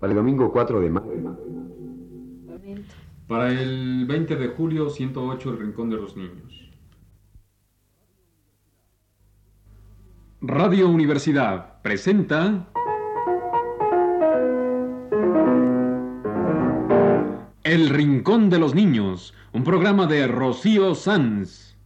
Para el domingo 4 de mayo. Para el 20 de julio, 108, El Rincón de los Niños. Radio Universidad presenta... El Rincón de los Niños, un programa de Rocío Sanz.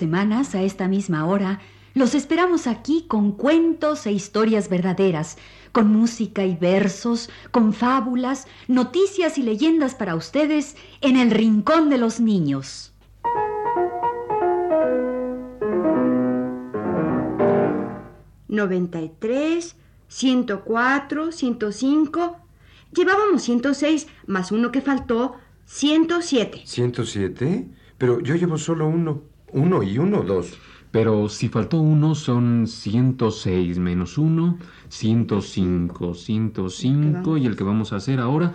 Semanas, a esta misma hora, los esperamos aquí con cuentos e historias verdaderas, con música y versos, con fábulas, noticias y leyendas para ustedes en el Rincón de los Niños. Noventa y tres, ciento cuatro, ciento cinco. Llevábamos ciento seis más uno que faltó, ciento siete. ¿107? Pero yo llevo solo uno. Uno y uno, dos. Pero si faltó uno, son 106 menos uno, 105, 105, y el que vamos a hacer ahora,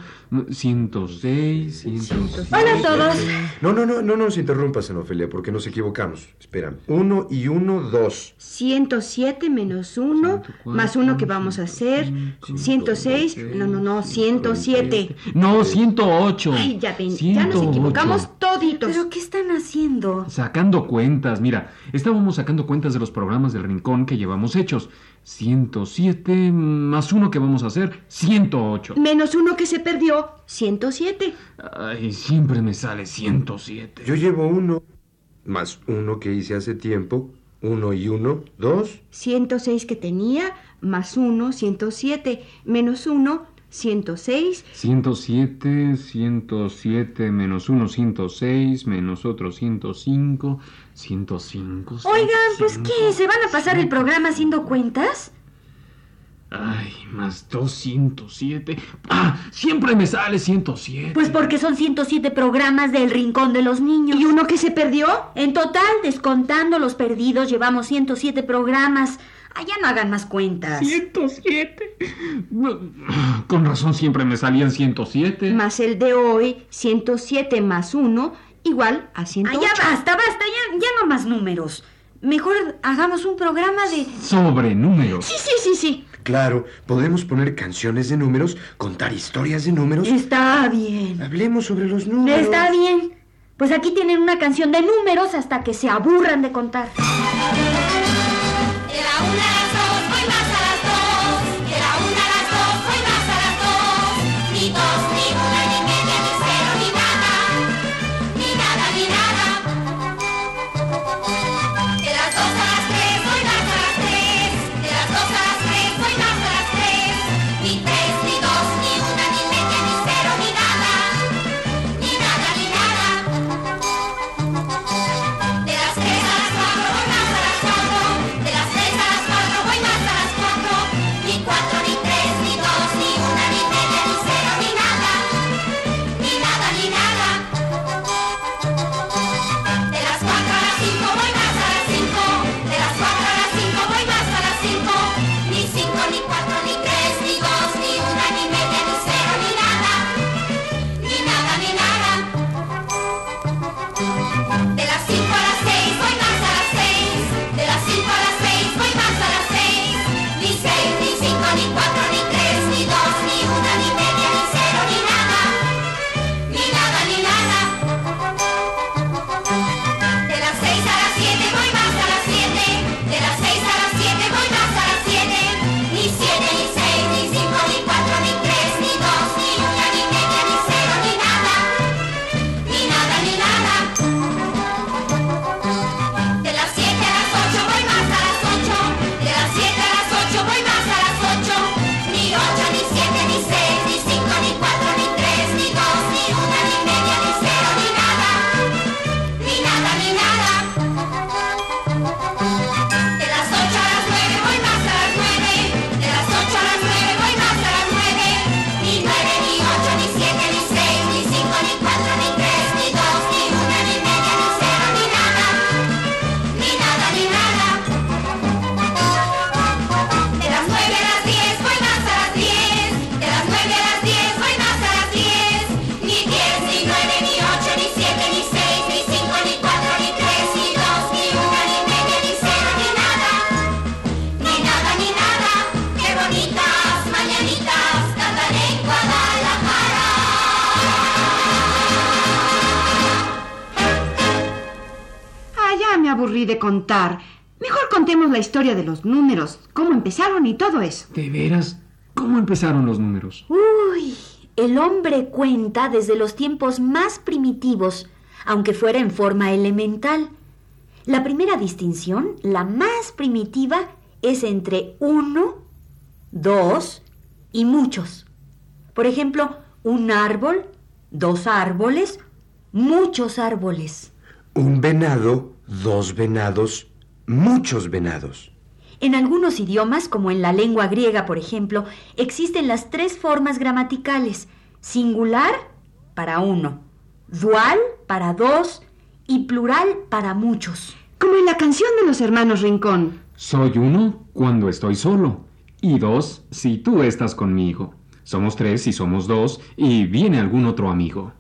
106, 106. Hola a todos. No, no, no, no nos interrumpas, Ofelia, porque nos equivocamos. Espera. Uno y uno, dos. Ciento siete menos uno, más uno que vamos a hacer, ciento seis. No, no, no, ciento siete. No, 108. Ay, ya ven, ya nos 108. equivocamos toditos. ¿Pero qué están haciendo? Sacando cuentas, mira, estábamos sacando cuentas de los programas del rincón que llevamos hechos. 107 más uno que vamos a hacer, 108. Menos uno que se perdió, ciento siete. Ay, siempre me sale 107. Yo llevo uno. Más uno que hice hace tiempo. Uno y uno, dos. Ciento seis que tenía, más uno, ciento siete. Menos uno, ciento seis. 107, 107 menos 1, 106, menos otro 105, 105. Oigan, pues 105. ¿qué? ¿Se van a pasar el programa haciendo cuentas? Ay, más 207. ¡Ah! Siempre me sale 107. Pues porque son 107 programas del Rincón de los Niños. ¿Y uno que se perdió? En total, descontando los perdidos, llevamos 107 programas. Allá no hagan más cuentas. 107. Con razón siempre me salían 107. Más el de hoy, ciento siete más uno, igual a ciento Ah, ya basta, basta, ya, ya no más números. Mejor hagamos un programa de... Sobre números. Sí, sí, sí, sí. Claro, podemos poner canciones de números, contar historias de números. Está bien. Hablemos sobre los números. Está bien. Pues aquí tienen una canción de números hasta que se aburran de contar. Contar. Mejor contemos la historia de los números, cómo empezaron y todo eso. ¿De veras? ¿Cómo empezaron los números? Uy, el hombre cuenta desde los tiempos más primitivos, aunque fuera en forma elemental. La primera distinción, la más primitiva, es entre uno, dos y muchos. Por ejemplo, un árbol, dos árboles, muchos árboles. Un venado, dos venados, muchos venados. En algunos idiomas, como en la lengua griega, por ejemplo, existen las tres formas gramaticales. Singular para uno, dual para dos y plural para muchos. Como en la canción de los hermanos Rincón. Soy uno cuando estoy solo. Y dos si tú estás conmigo. Somos tres si somos dos y viene algún otro amigo.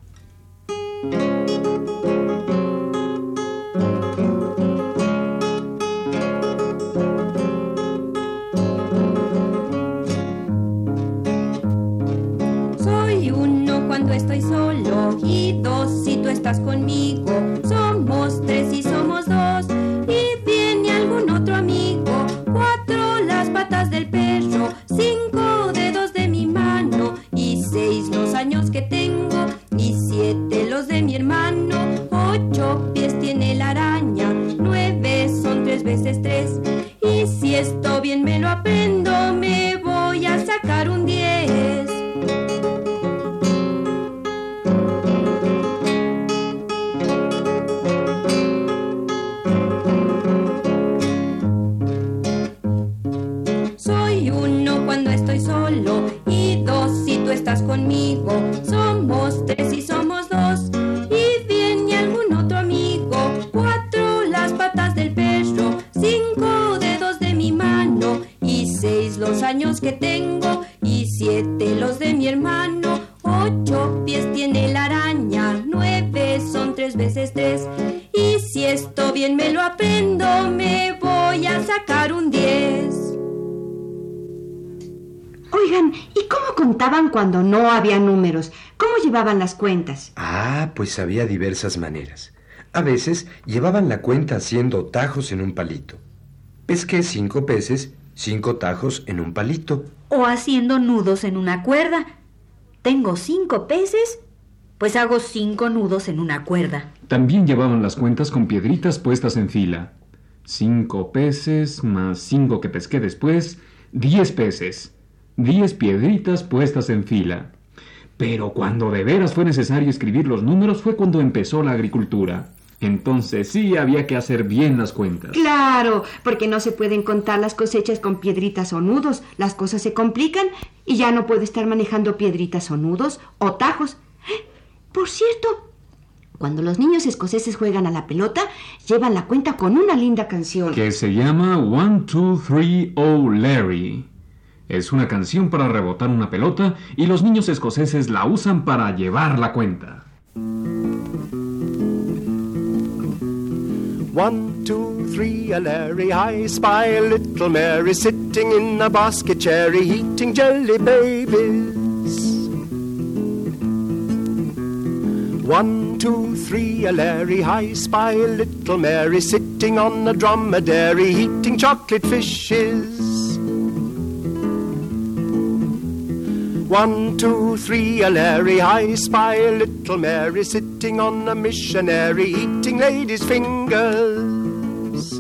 Años que tengo y siete los de mi hermano. Ocho pies tiene la araña, nueve son tres veces tres y si esto bien me lo aprendo me voy a sacar un diez. Oigan, ¿y cómo contaban cuando no había números? ¿Cómo llevaban las cuentas? Ah, pues había diversas maneras. A veces llevaban la cuenta haciendo tajos en un palito. Pesqué cinco peces, cinco tajos en un palito. O haciendo nudos en una cuerda. Tengo cinco peces, pues hago cinco nudos en una cuerda. También llevaban las cuentas con piedritas puestas en fila. Cinco peces más cinco que pesqué después, diez peces. Diez piedritas puestas en fila. Pero cuando de veras fue necesario escribir los números fue cuando empezó la agricultura. Entonces sí había que hacer bien las cuentas. Claro, porque no se pueden contar las cosechas con piedritas o nudos. Las cosas se complican y ya no puede estar manejando piedritas o nudos o tajos. Por cierto, cuando los niños escoceses juegan a la pelota, llevan la cuenta con una linda canción. Que se llama One, Two, Three, Oh Larry. Es una canción para rebotar una pelota y los niños escoceses la usan para llevar la cuenta. One, two, three, a Larry, I spy a little Mary sitting in a basket cherry eating jelly babies. One, two, three, a Larry, I spy a little Mary sitting on a dromedary eating chocolate fishes. One, two, three, a Larry, I spy a little Mary sitting on a missionary eating ladies' fingers.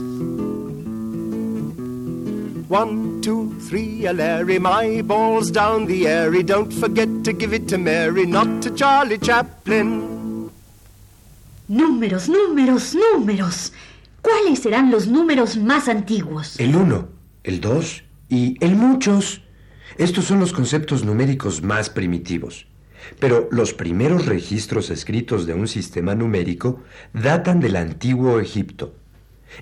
One, two, three, a Larry, my ball's down the airy. Don't forget to give it to Mary, not to Charlie Chaplin. Números, números, números. ¿Cuáles serán los números más antiguos? El uno, el dos y el muchos. Estos son los conceptos numéricos más primitivos. Pero los primeros registros escritos de un sistema numérico datan del antiguo Egipto.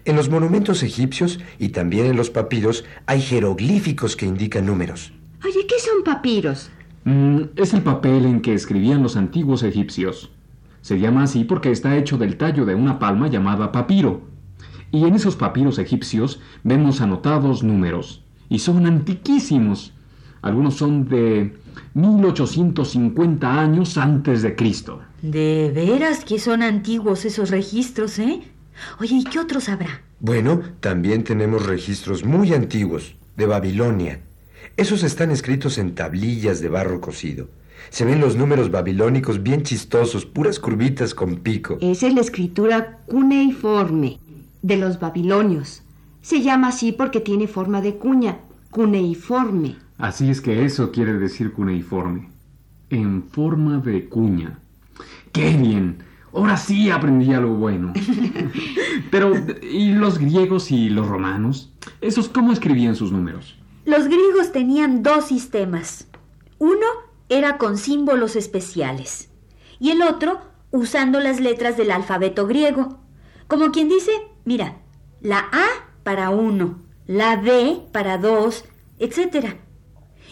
En los monumentos egipcios y también en los papiros hay jeroglíficos que indican números. Oye, ¿qué son papiros? Mm, es el papel en que escribían los antiguos egipcios. Se llama así porque está hecho del tallo de una palma llamada papiro. Y en esos papiros egipcios vemos anotados números. Y son antiquísimos. Algunos son de 1850 años antes de Cristo. De veras que son antiguos esos registros, ¿eh? Oye, ¿y qué otros habrá? Bueno, también tenemos registros muy antiguos, de Babilonia. Esos están escritos en tablillas de barro cocido. Se ven los números babilónicos bien chistosos, puras curvitas con pico. Esa es la escritura cuneiforme de los babilonios. Se llama así porque tiene forma de cuña, cuneiforme. Así es que eso quiere decir cuneiforme. En forma de cuña. ¡Qué bien! Ahora sí aprendí algo bueno. Pero, ¿y los griegos y los romanos? ¿Esos cómo escribían sus números? Los griegos tenían dos sistemas. Uno era con símbolos especiales y el otro usando las letras del alfabeto griego. Como quien dice, mira, la A para uno, la B para dos, etc.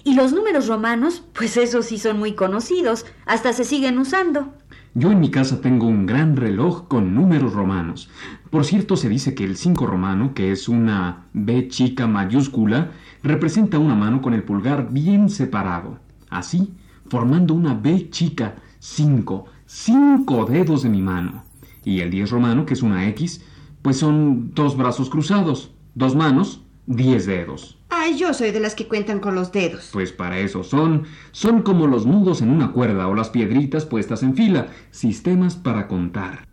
Y los números romanos, pues esos sí son muy conocidos, hasta se siguen usando. Yo en mi casa tengo un gran reloj con números romanos. Por cierto, se dice que el 5 romano, que es una B chica mayúscula, representa una mano con el pulgar bien separado. Así, formando una B chica, 5, cinco dedos de mi mano. Y el 10 romano, que es una X, pues son dos brazos cruzados, dos manos, 10 dedos. Ay, yo soy de las que cuentan con los dedos. Pues para eso son. Son como los nudos en una cuerda o las piedritas puestas en fila, sistemas para contar.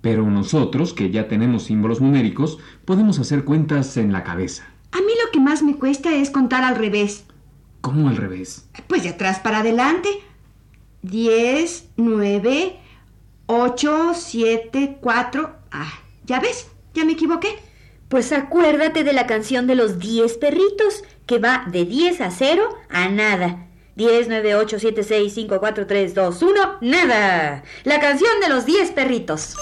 Pero nosotros, que ya tenemos símbolos numéricos, podemos hacer cuentas en la cabeza. A mí lo que más me cuesta es contar al revés. ¿Cómo al revés? Pues de atrás para adelante. 10, 9, 8, 7, 4. Ah, ¿ya ves? Ya me equivoqué. Pues acuérdate de la canción de los 10 perritos, que va de 10 a 0 a nada. 10, 9, 8, 7, 6, 5, 4, 3, 2, 1, nada. La canción de los 10 perritos.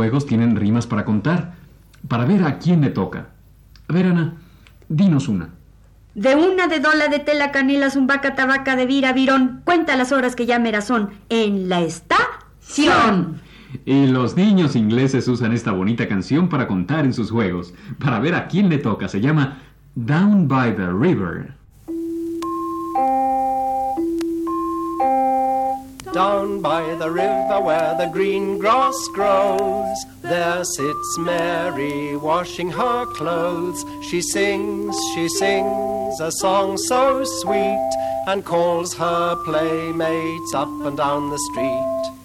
Juegos tienen rimas para contar, para ver a quién le toca. A ver, Ana, dinos una. De una de dola de tela canela zumbaca tabaca de vira virón, cuenta las horas que ya meras son en la estación. Y los niños ingleses usan esta bonita canción para contar en sus juegos, para ver a quién le toca. Se llama Down by the River. Down by the river where the green grass grows, there sits Mary washing her clothes. She sings, she sings a song so sweet, and calls her playmates up and down the street.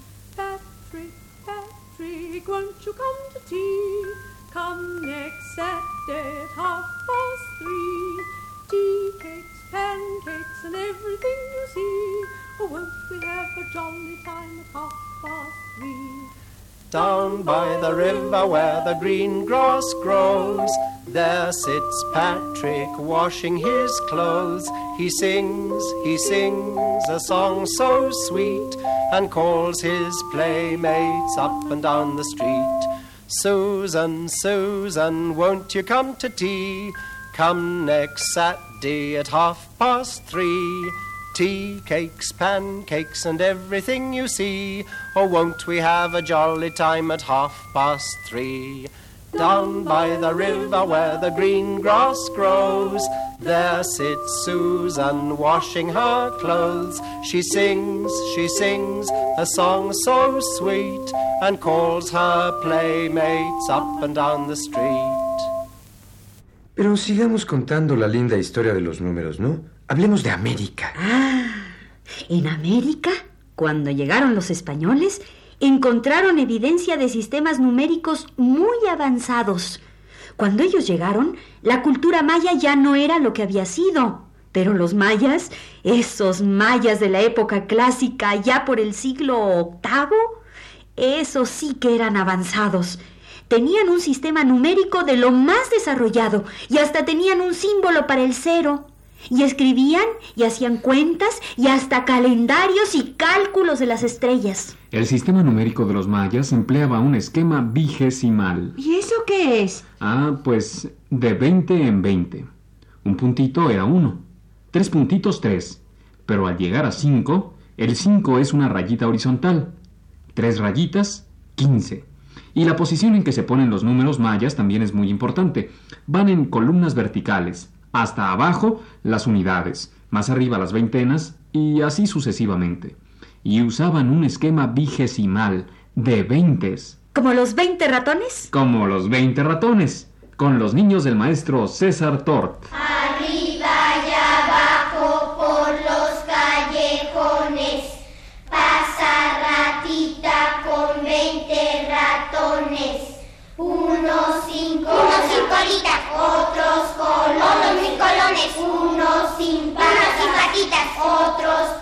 River where the green grass grows, there sits Patrick washing his clothes. He sings, he sings a song so sweet, and calls his playmates up and down the street. Susan, Susan, won't you come to tea? Come next Saturday at half past three. Tea, cakes, pancakes, and everything you see. Oh, won't we have a jolly time at half past three? Down by the river where the green grass grows, there sits Susan washing her clothes. She sings, she sings a song so sweet, and calls her playmates up and down the street. Pero sigamos contando la linda historia de los números, ¿no? Hablemos de América. Ah, en América, cuando llegaron los españoles, encontraron evidencia de sistemas numéricos muy avanzados. Cuando ellos llegaron, la cultura maya ya no era lo que había sido. Pero los mayas, esos mayas de la época clásica, ya por el siglo VIII, esos sí que eran avanzados. Tenían un sistema numérico de lo más desarrollado y hasta tenían un símbolo para el cero. Y escribían y hacían cuentas y hasta calendarios y cálculos de las estrellas. El sistema numérico de los mayas empleaba un esquema vigesimal. ¿Y eso qué es? Ah, pues de 20 en 20. Un puntito era uno. Tres puntitos, tres. Pero al llegar a 5, el 5 es una rayita horizontal. Tres rayitas, 15. Y la posición en que se ponen los números mayas también es muy importante. Van en columnas verticales. Hasta abajo las unidades, más arriba las veintenas y así sucesivamente. Y usaban un esquema vigesimal de veintes, ¿Como los 20 ratones? como los 20 ratones, con los niños del maestro César Tort. Arriba y abajo por los callejones patitas, otros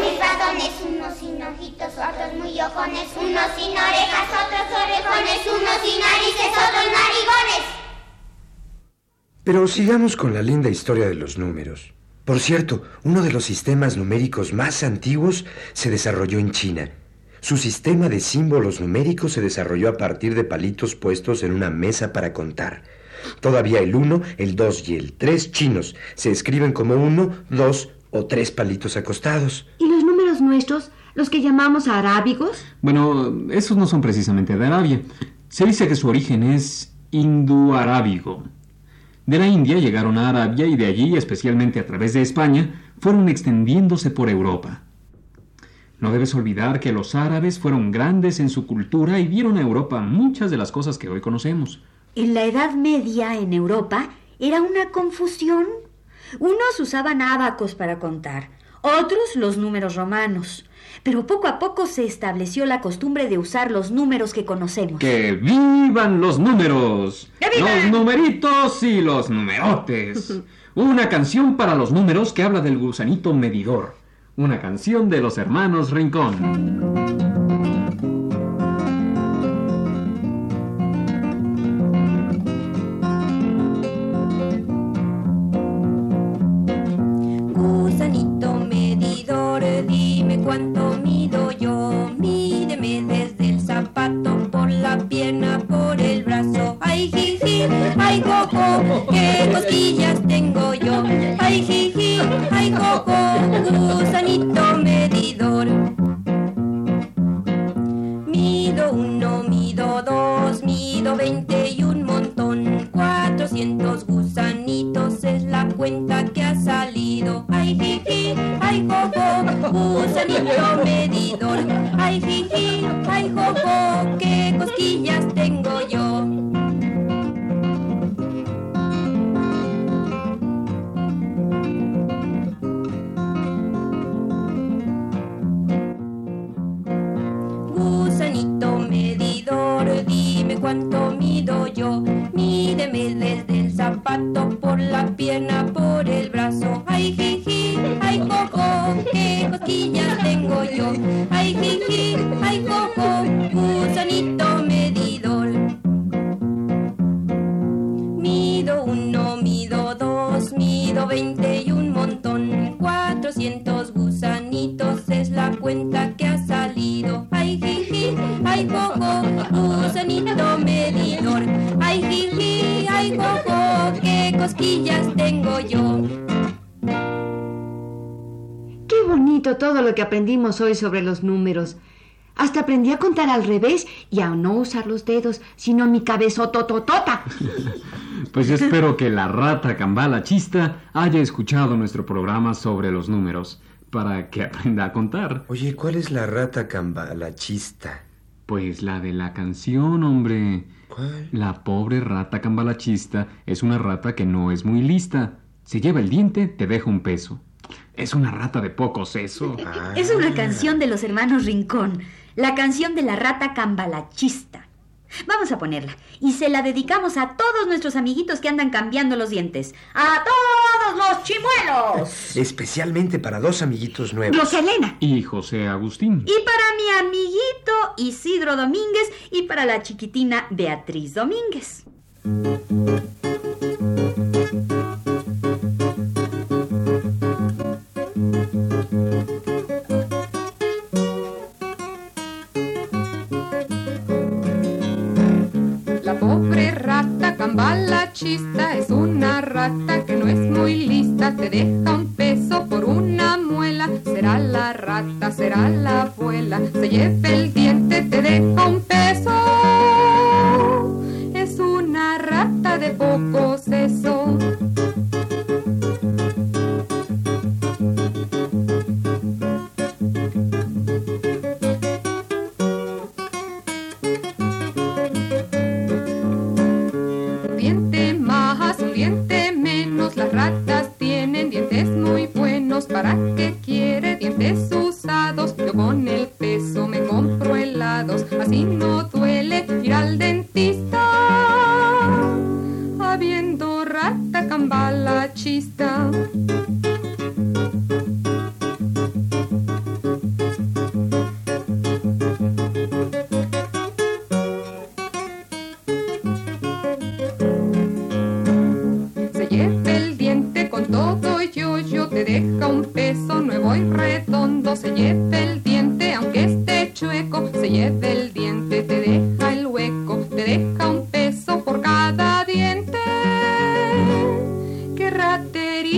mis ratones, unos sin ojitos, otros muy ojones, unos sin orejas, otros orejones, unos sin narices, otros narigones. Pero sigamos con la linda historia de los números. Por cierto, uno de los sistemas numéricos más antiguos se desarrolló en China. Su sistema de símbolos numéricos se desarrolló a partir de palitos puestos en una mesa para contar. Todavía el 1, el 2 y el 3 chinos se escriben como 1, 2 o 3 palitos acostados. ¿Y los números nuestros, los que llamamos arábigos? Bueno, esos no son precisamente de Arabia. Se dice que su origen es hinduarábigo. De la India llegaron a Arabia y de allí, especialmente a través de España, fueron extendiéndose por Europa. No debes olvidar que los árabes fueron grandes en su cultura y dieron a Europa muchas de las cosas que hoy conocemos. En la Edad Media, en Europa, era una confusión. Unos usaban ábacos para contar, otros los números romanos. Pero poco a poco se estableció la costumbre de usar los números que conocemos. ¡Que vivan los números! ¡Que vivan! Los numeritos y los numerotes. Una canción para los números que habla del gusanito medidor. Una canción de los hermanos Rincón. Gusanito medidor. Mido uno, mido dos, mido veinte y un montón. Cuatrocientos gusanitos es la cuenta que ha salido. Ay, jiji, ay, jojo, gusanito medidor. Ay, jiji, cosquillas tengo yo. Qué bonito todo lo que aprendimos hoy sobre los números. Hasta aprendí a contar al revés y a no usar los dedos, sino mi cabezotototota. Pues espero que la rata cambala chista haya escuchado nuestro programa sobre los números para que aprenda a contar. Oye, ¿cuál es la rata cambalachista? Pues la de la canción, hombre. ¿Cuál? La pobre rata cambalachista es una rata que no es muy lista. Si lleva el diente, te deja un peso. Es una rata de poco seso. Ah. Es una canción de los hermanos Rincón, la canción de la rata cambalachista. Vamos a ponerla y se la dedicamos a todos nuestros amiguitos que andan cambiando los dientes. ¡A todos los chimuelos! Especialmente para dos amiguitos nuevos. Rosalena. Y José Agustín. Y para mi amiguito Isidro Domínguez y para la chiquitina Beatriz Domínguez.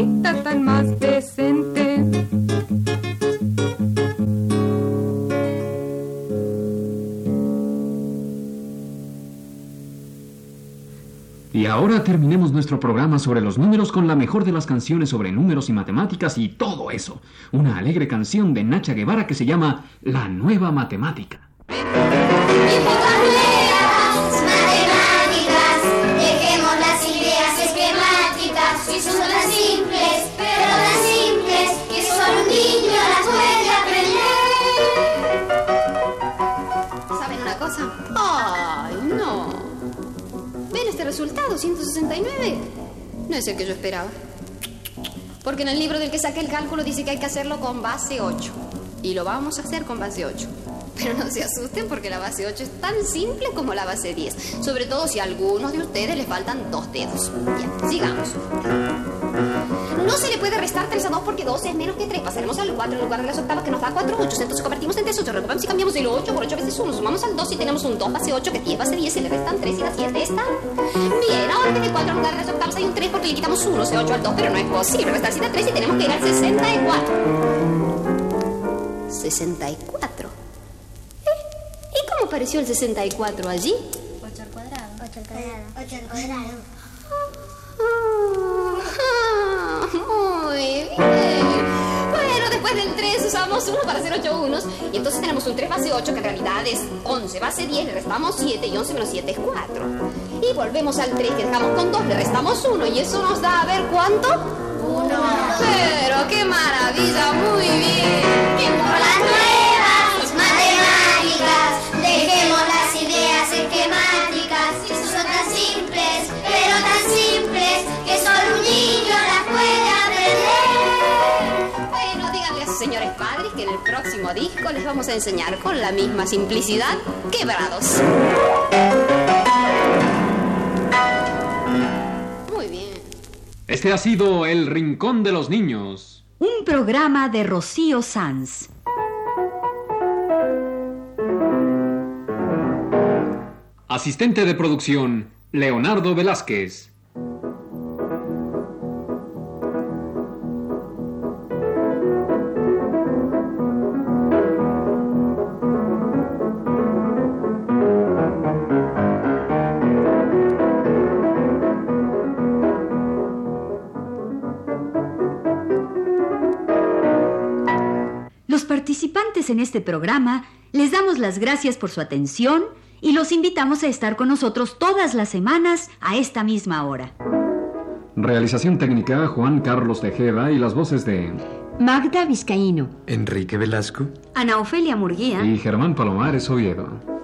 Tan más decente. Y ahora terminemos nuestro programa sobre los números con la mejor de las canciones sobre números y matemáticas y todo eso. Una alegre canción de Nacha Guevara que se llama La Nueva Matemática. Resultado? 169. No es el que yo esperaba. Porque en el libro del que saqué el cálculo dice que hay que hacerlo con base 8. Y lo vamos a hacer con base 8. Pero no se asusten porque la base 8 es tan simple como la base 10. Sobre todo si a algunos de ustedes les faltan dos dedos. Ya, sigamos. No se le puede restar 3 a 2 porque 2 es menos que 3. Pasaremos al 4 en lugar de las octavas que nos da 4 8. Entonces convertimos en 3 8. Recuperamos y cambiamos el 8 por 8 veces 1. Sumamos al 2 y tenemos un 2 base 8 que 10 base 10 y le restan 3 y las 7 están. Bien, ahora en vez de 4 en lugar de las octavas hay un 3 porque le quitamos 1, o 8 al 2, pero no es posible restar 7 a 3 y tenemos que ir al 64. 64. ¿Eh? ¿Y cómo apareció el 64 allí? 8 al cuadrado. 8 al cuadrado. 8 al cuadrado. Muy bien. Bueno, después del 3 usamos 1 para hacer 8 unos. Y entonces tenemos un 3 base 8 que en realidad es 11 base 10, le restamos 7 y 11 menos 7 es 4. Y volvemos al 3 que dejamos con 2, le restamos 1 y eso nos da a ver cuánto. 1. Pero qué maravilla, muy bien. Por las nuevas matemáticas, dejemos próximo disco les vamos a enseñar con la misma simplicidad quebrados. Muy bien. Este ha sido El Rincón de los Niños. Un programa de Rocío Sanz. Asistente de producción, Leonardo Velázquez. En este programa les damos las gracias por su atención y los invitamos a estar con nosotros todas las semanas a esta misma hora. Realización técnica, Juan Carlos Tejeda y las voces de... Magda Vizcaíno. Enrique Velasco. Ana Ofelia Murguía. y Germán Palomares Oviedo.